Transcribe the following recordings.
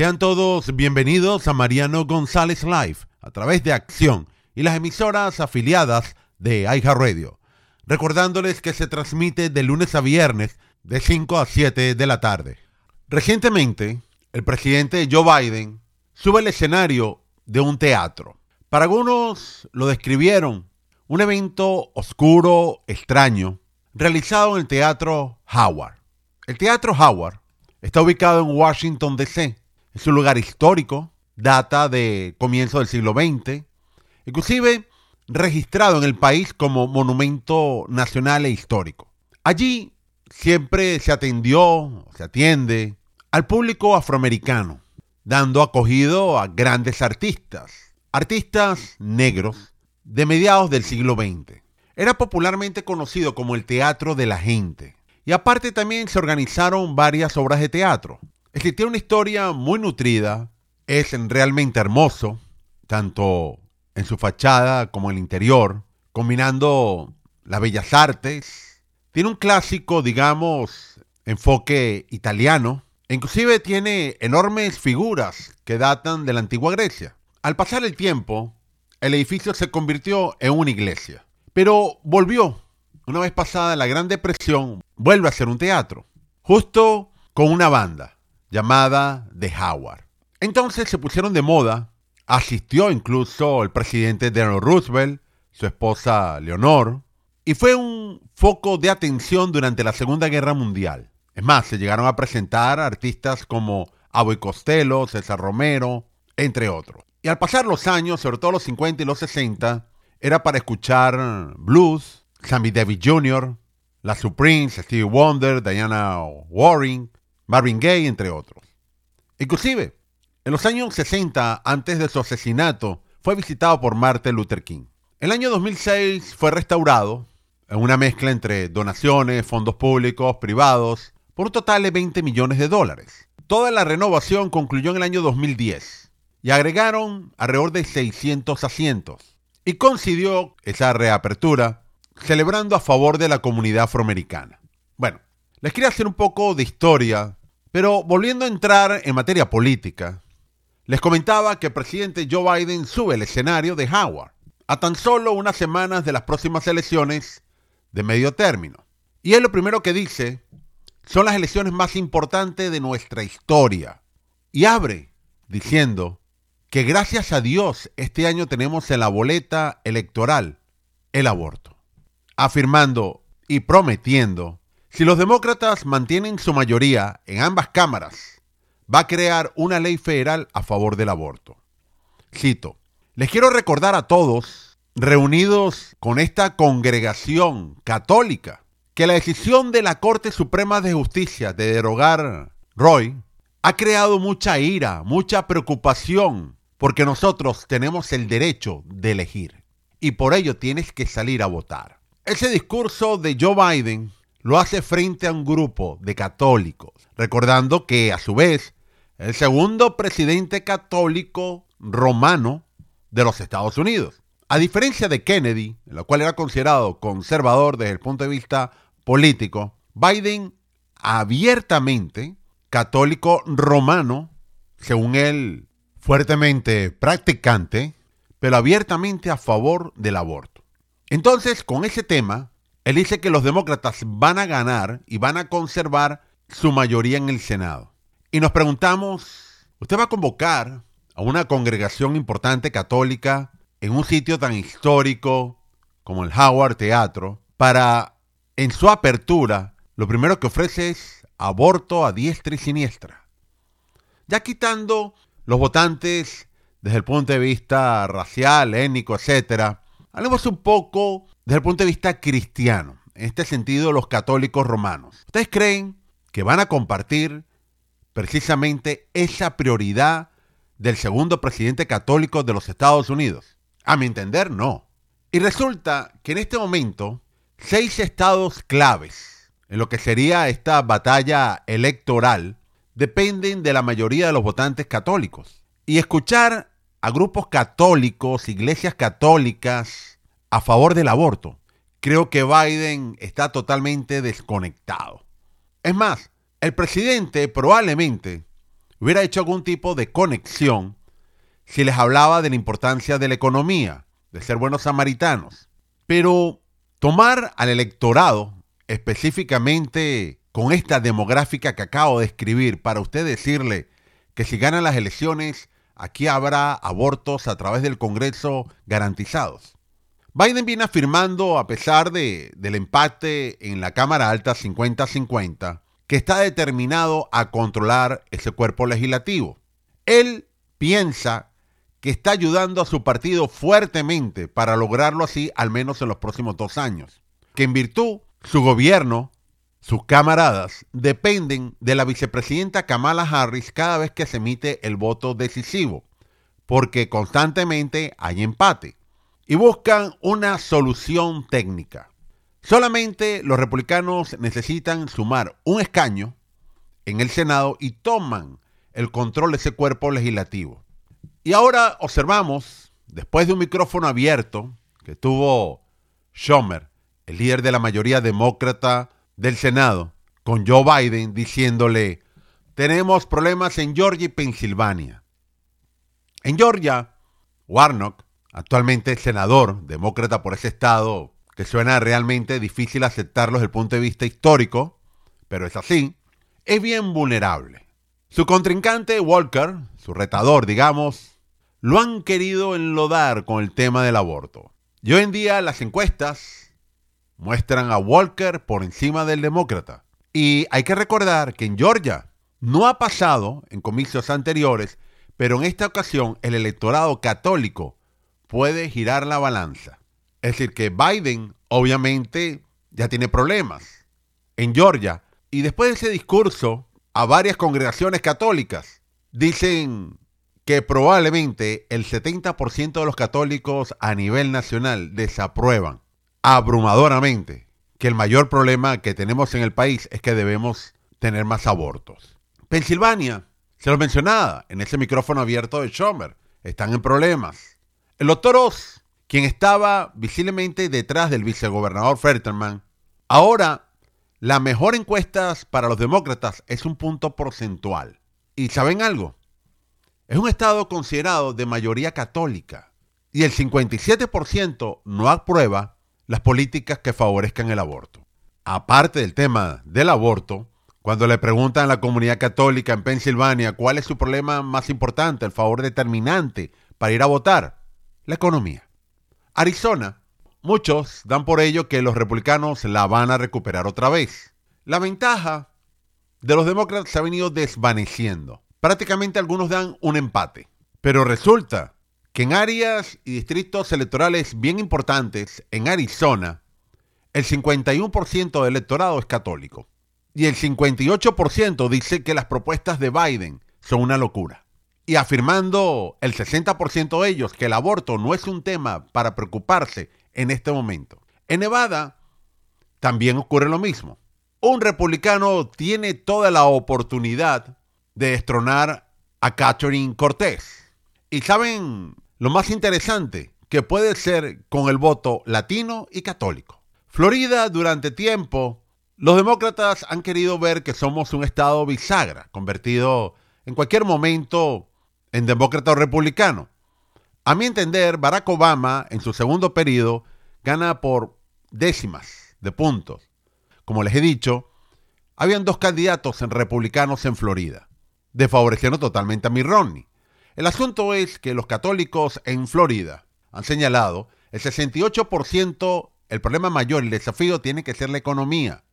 Sean todos bienvenidos a Mariano González Live a través de Acción y las emisoras afiliadas de Radio. Recordándoles que se transmite de lunes a viernes de 5 a 7 de la tarde. Recientemente, el presidente Joe Biden sube al escenario de un teatro. Para algunos lo describieron un evento oscuro, extraño, realizado en el Teatro Howard. El Teatro Howard está ubicado en Washington, D.C. Es un lugar histórico, data de comienzo del siglo XX, inclusive registrado en el país como monumento nacional e histórico. Allí siempre se atendió, se atiende al público afroamericano, dando acogido a grandes artistas, artistas negros de mediados del siglo XX. Era popularmente conocido como el Teatro de la Gente. Y aparte también se organizaron varias obras de teatro. Existía una historia muy nutrida, es realmente hermoso, tanto en su fachada como en el interior, combinando las bellas artes. Tiene un clásico, digamos, enfoque italiano, inclusive tiene enormes figuras que datan de la antigua Grecia. Al pasar el tiempo, el edificio se convirtió en una iglesia, pero volvió. Una vez pasada la Gran Depresión, vuelve a ser un teatro, justo con una banda llamada The Howard. Entonces se pusieron de moda, asistió incluso el presidente Donald Roosevelt, su esposa Leonor, y fue un foco de atención durante la Segunda Guerra Mundial. Es más, se llegaron a presentar artistas como Aboy Costello, César Romero, entre otros. Y al pasar los años, sobre todo los 50 y los 60, era para escuchar blues, Sammy Davis Jr., La Supremes, Stevie Wonder, Diana Warren, Marvin Gaye, entre otros. Inclusive, en los años 60, antes de su asesinato, fue visitado por Martin Luther King. El año 2006 fue restaurado en una mezcla entre donaciones, fondos públicos, privados, por un total de 20 millones de dólares. Toda la renovación concluyó en el año 2010 y agregaron alrededor de 600 asientos. Y coincidió esa reapertura celebrando a favor de la comunidad afroamericana. Bueno, les quería hacer un poco de historia, pero volviendo a entrar en materia política, les comentaba que el presidente Joe Biden sube el escenario de Howard a tan solo unas semanas de las próximas elecciones de medio término. Y él lo primero que dice son las elecciones más importantes de nuestra historia. Y abre diciendo que gracias a Dios este año tenemos en la boleta electoral el aborto, afirmando y prometiendo, si los demócratas mantienen su mayoría en ambas cámaras, va a crear una ley federal a favor del aborto. Cito, les quiero recordar a todos, reunidos con esta congregación católica, que la decisión de la Corte Suprema de Justicia de derogar Roy ha creado mucha ira, mucha preocupación porque nosotros tenemos el derecho de elegir y por ello tienes que salir a votar. Ese discurso de Joe Biden lo hace frente a un grupo de católicos, recordando que a su vez el segundo presidente católico romano de los Estados Unidos. A diferencia de Kennedy, en cual era considerado conservador desde el punto de vista político, Biden abiertamente católico romano, según él fuertemente practicante, pero abiertamente a favor del aborto. Entonces, con ese tema, él dice que los demócratas van a ganar y van a conservar su mayoría en el Senado. Y nos preguntamos, ¿usted va a convocar a una congregación importante católica en un sitio tan histórico como el Howard Teatro para, en su apertura, lo primero que ofrece es aborto a diestra y siniestra? Ya quitando los votantes desde el punto de vista racial, étnico, etc. Hablemos un poco desde el punto de vista cristiano, en este sentido los católicos romanos. ¿Ustedes creen que van a compartir precisamente esa prioridad del segundo presidente católico de los Estados Unidos? A mi entender, no. Y resulta que en este momento, seis estados claves en lo que sería esta batalla electoral dependen de la mayoría de los votantes católicos. Y escuchar a grupos católicos, iglesias católicas, a favor del aborto, creo que Biden está totalmente desconectado. Es más, el presidente probablemente hubiera hecho algún tipo de conexión si les hablaba de la importancia de la economía, de ser buenos samaritanos. Pero tomar al electorado, específicamente con esta demográfica que acabo de escribir, para usted decirle que si ganan las elecciones, aquí habrá abortos a través del Congreso garantizados. Biden viene afirmando, a pesar de, del empate en la Cámara Alta 50-50, que está determinado a controlar ese cuerpo legislativo. Él piensa que está ayudando a su partido fuertemente para lograrlo así al menos en los próximos dos años. Que en virtud su gobierno, sus camaradas, dependen de la vicepresidenta Kamala Harris cada vez que se emite el voto decisivo, porque constantemente hay empate y buscan una solución técnica. Solamente los republicanos necesitan sumar un escaño en el Senado y toman el control de ese cuerpo legislativo. Y ahora observamos, después de un micrófono abierto que tuvo Schumer, el líder de la mayoría demócrata del Senado, con Joe Biden diciéndole, tenemos problemas en Georgia y Pensilvania. En Georgia, Warnock actualmente senador demócrata por ese estado, que suena realmente difícil aceptarlo desde el punto de vista histórico, pero es así, es bien vulnerable. Su contrincante Walker, su retador, digamos, lo han querido enlodar con el tema del aborto. Y hoy en día las encuestas muestran a Walker por encima del demócrata. Y hay que recordar que en Georgia no ha pasado en comicios anteriores, pero en esta ocasión el electorado católico puede girar la balanza. Es decir, que Biden obviamente ya tiene problemas en Georgia. Y después de ese discurso a varias congregaciones católicas, dicen que probablemente el 70% de los católicos a nivel nacional desaprueban abrumadoramente que el mayor problema que tenemos en el país es que debemos tener más abortos. Pensilvania, se lo mencionaba en ese micrófono abierto de Schumer, están en problemas. El doctor Oz, quien estaba visiblemente detrás del vicegobernador Fetterman, ahora la mejor encuesta para los demócratas es un punto porcentual. ¿Y saben algo? Es un estado considerado de mayoría católica y el 57% no aprueba las políticas que favorezcan el aborto. Aparte del tema del aborto, cuando le preguntan a la comunidad católica en Pensilvania cuál es su problema más importante, el favor determinante para ir a votar, la economía. Arizona, muchos dan por ello que los republicanos la van a recuperar otra vez. La ventaja de los demócratas se ha venido desvaneciendo. Prácticamente algunos dan un empate. Pero resulta que en áreas y distritos electorales bien importantes en Arizona, el 51% del electorado es católico. Y el 58% dice que las propuestas de Biden son una locura y afirmando el 60% de ellos que el aborto no es un tema para preocuparse en este momento. En Nevada también ocurre lo mismo. Un republicano tiene toda la oportunidad de destronar a Catherine Cortés. Y saben lo más interesante, que puede ser con el voto latino y católico. Florida durante tiempo, los demócratas han querido ver que somos un estado bisagra, convertido en cualquier momento en demócrata o republicano. A mi entender, Barack Obama en su segundo periodo gana por décimas de puntos. Como les he dicho, habían dos candidatos en republicanos en Florida, desfavoreciendo totalmente a Mitt Romney. El asunto es que los católicos en Florida han señalado el 68%, el problema mayor, el desafío tiene que ser la economía.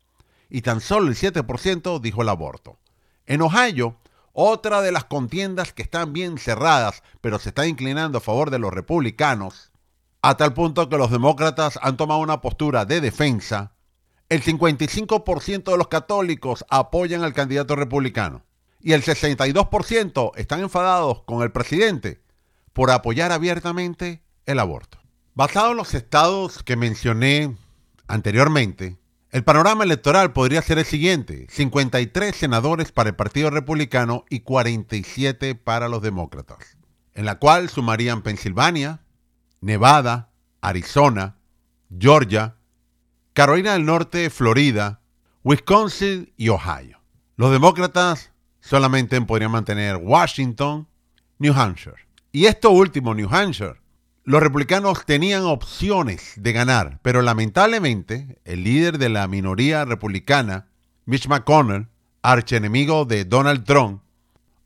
Y tan solo el 7% dijo el aborto. En Ohio, otra de las contiendas que están bien cerradas, pero se está inclinando a favor de los republicanos, a tal punto que los demócratas han tomado una postura de defensa, el 55% de los católicos apoyan al candidato republicano y el 62% están enfadados con el presidente por apoyar abiertamente el aborto. Basado en los estados que mencioné anteriormente, el panorama electoral podría ser el siguiente, 53 senadores para el Partido Republicano y 47 para los demócratas, en la cual sumarían Pensilvania, Nevada, Arizona, Georgia, Carolina del Norte, Florida, Wisconsin y Ohio. Los demócratas solamente podrían mantener Washington, New Hampshire. Y esto último, New Hampshire, los republicanos tenían opciones de ganar, pero lamentablemente el líder de la minoría republicana, Mitch McConnell, archienemigo de Donald Trump,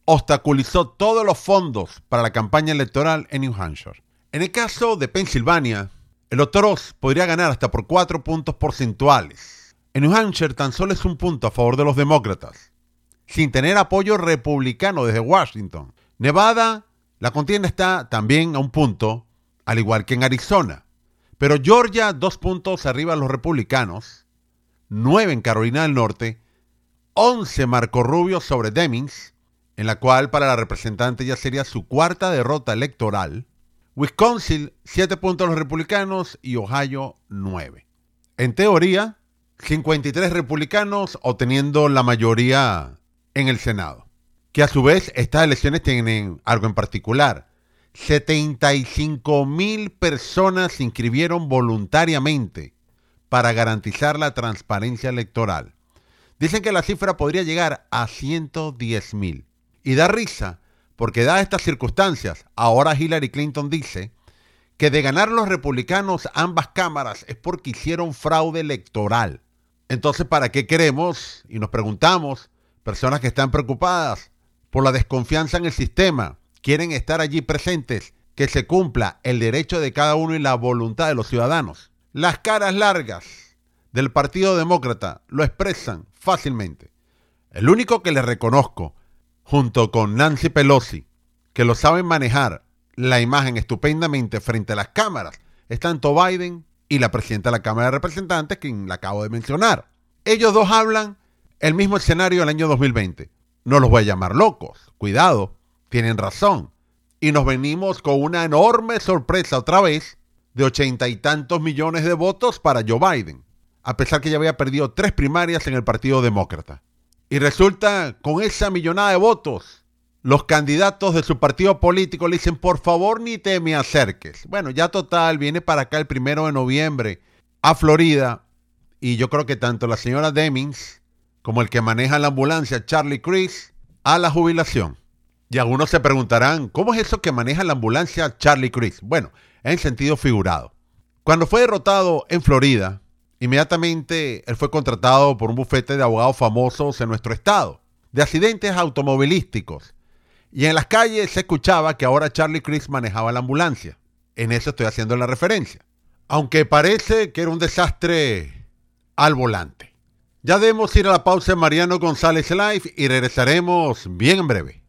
obstaculizó todos los fondos para la campaña electoral en New Hampshire. En el caso de Pensilvania, el doctor podría ganar hasta por cuatro puntos porcentuales. En New Hampshire tan solo es un punto a favor de los demócratas, sin tener apoyo republicano desde Washington. Nevada, la contienda está también a un punto, al igual que en Arizona. Pero Georgia, dos puntos arriba de los republicanos, nueve en Carolina del Norte, once Marco Rubio sobre Demings, en la cual para la representante ya sería su cuarta derrota electoral, Wisconsin, 7 puntos los republicanos y Ohio, 9. En teoría, 53 republicanos obteniendo la mayoría en el Senado. Que a su vez estas elecciones tienen algo en particular. 75 mil personas se inscribieron voluntariamente para garantizar la transparencia electoral. Dicen que la cifra podría llegar a 110 mil. Y da risa porque dadas estas circunstancias, ahora Hillary Clinton dice que de ganar los republicanos ambas cámaras es porque hicieron fraude electoral. Entonces, ¿para qué queremos? Y nos preguntamos, personas que están preocupadas por la desconfianza en el sistema, quieren estar allí presentes, que se cumpla el derecho de cada uno y la voluntad de los ciudadanos. Las caras largas del Partido Demócrata lo expresan fácilmente. El único que le reconozco junto con Nancy Pelosi, que lo saben manejar la imagen estupendamente frente a las cámaras, es tanto Biden y la presidenta de la Cámara de Representantes, quien la acabo de mencionar. Ellos dos hablan el mismo escenario del año 2020. No los voy a llamar locos, cuidado, tienen razón. Y nos venimos con una enorme sorpresa otra vez de ochenta y tantos millones de votos para Joe Biden, a pesar que ya había perdido tres primarias en el Partido Demócrata. Y resulta, con esa millonada de votos, los candidatos de su partido político le dicen, por favor, ni te me acerques. Bueno, ya total, viene para acá el primero de noviembre a Florida. Y yo creo que tanto la señora Demings como el que maneja la ambulancia, Charlie Chris, a la jubilación. Y algunos se preguntarán, ¿cómo es eso que maneja la ambulancia Charlie Chris? Bueno, en sentido figurado. Cuando fue derrotado en Florida, Inmediatamente él fue contratado por un bufete de abogados famosos en nuestro estado, de accidentes automovilísticos. Y en las calles se escuchaba que ahora Charlie Chris manejaba la ambulancia. En eso estoy haciendo la referencia. Aunque parece que era un desastre al volante. Ya debemos ir a la pausa en Mariano González Live y regresaremos bien en breve.